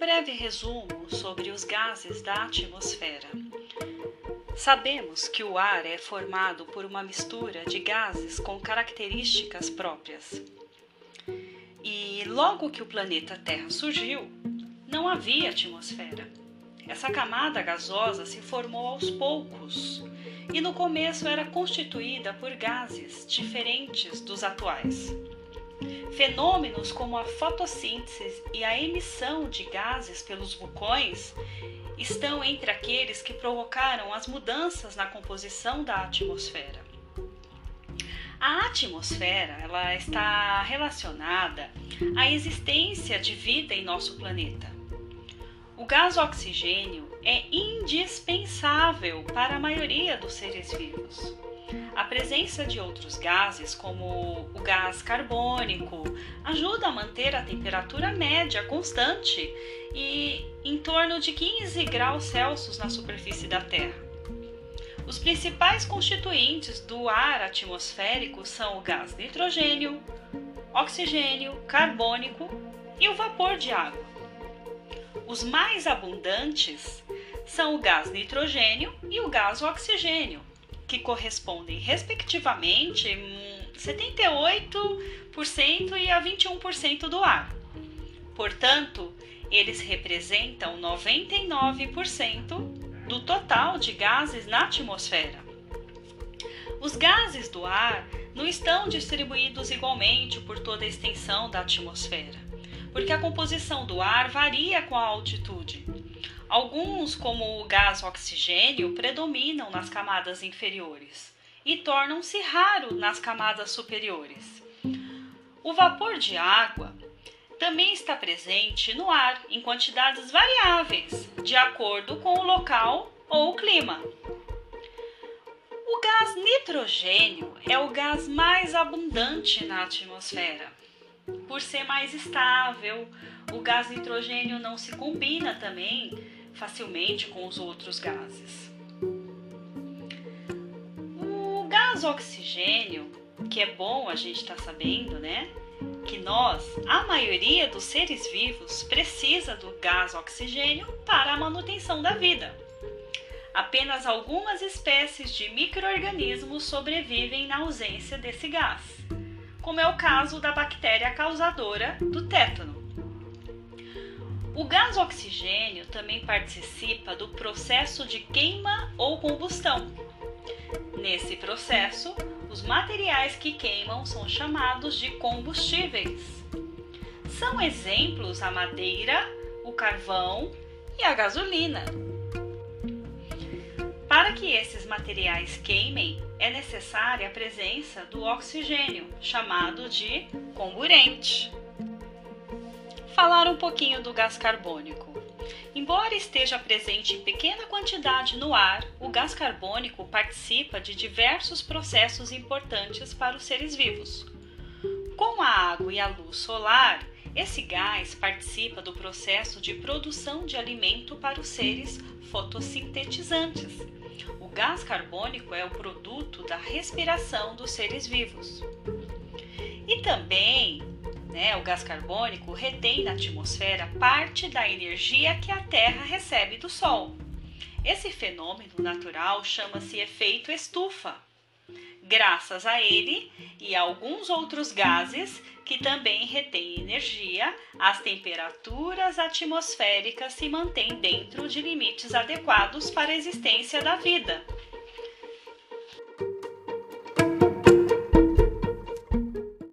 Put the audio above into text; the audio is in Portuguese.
breve resumo sobre os gases da atmosfera. Sabemos que o ar é formado por uma mistura de gases com características próprias. E logo que o planeta Terra surgiu, não havia atmosfera. Essa camada gasosa se formou aos poucos e no começo era constituída por gases diferentes dos atuais. Fenômenos como a fotossíntese e a emissão de gases pelos vulcões estão entre aqueles que provocaram as mudanças na composição da atmosfera. A atmosfera ela está relacionada à existência de vida em nosso planeta. O gás oxigênio é indispensável para a maioria dos seres vivos. A presença de outros gases, como o gás carbônico, ajuda a manter a temperatura média constante e em torno de 15 graus Celsius na superfície da Terra. Os principais constituintes do ar atmosférico são o gás nitrogênio, oxigênio, carbônico e o vapor de água. Os mais abundantes são o gás nitrogênio e o gás oxigênio, que correspondem respectivamente 78% e a 21% do ar. Portanto, eles representam 99% do total de gases na atmosfera. Os gases do ar não estão distribuídos igualmente por toda a extensão da atmosfera, porque a composição do ar varia com a altitude. Alguns, como o gás oxigênio, predominam nas camadas inferiores e tornam-se raros nas camadas superiores. O vapor de água também está presente no ar em quantidades variáveis, de acordo com o local ou o clima. O gás nitrogênio é o gás mais abundante na atmosfera. Por ser mais estável, o gás nitrogênio não se combina também facilmente com os outros gases. O gás oxigênio, que é bom a gente estar tá sabendo, né? Que nós, a maioria dos seres vivos, precisa do gás oxigênio para a manutenção da vida. Apenas algumas espécies de microorganismos sobrevivem na ausência desse gás, como é o caso da bactéria causadora do tétano. O gás oxigênio também participa do processo de queima ou combustão. Nesse processo, os materiais que queimam são chamados de combustíveis. São exemplos a madeira, o carvão e a gasolina. Para que esses materiais queimem, é necessária a presença do oxigênio, chamado de comburente falar um pouquinho do gás carbônico. Embora esteja presente em pequena quantidade no ar, o gás carbônico participa de diversos processos importantes para os seres vivos. Com a água e a luz solar, esse gás participa do processo de produção de alimento para os seres fotossintetizantes. O gás carbônico é o produto da respiração dos seres vivos. E também né, o gás carbônico retém na atmosfera parte da energia que a Terra recebe do Sol. Esse fenômeno natural chama-se efeito estufa. Graças a ele e a alguns outros gases que também retêm energia, as temperaturas atmosféricas se mantêm dentro de limites adequados para a existência da vida.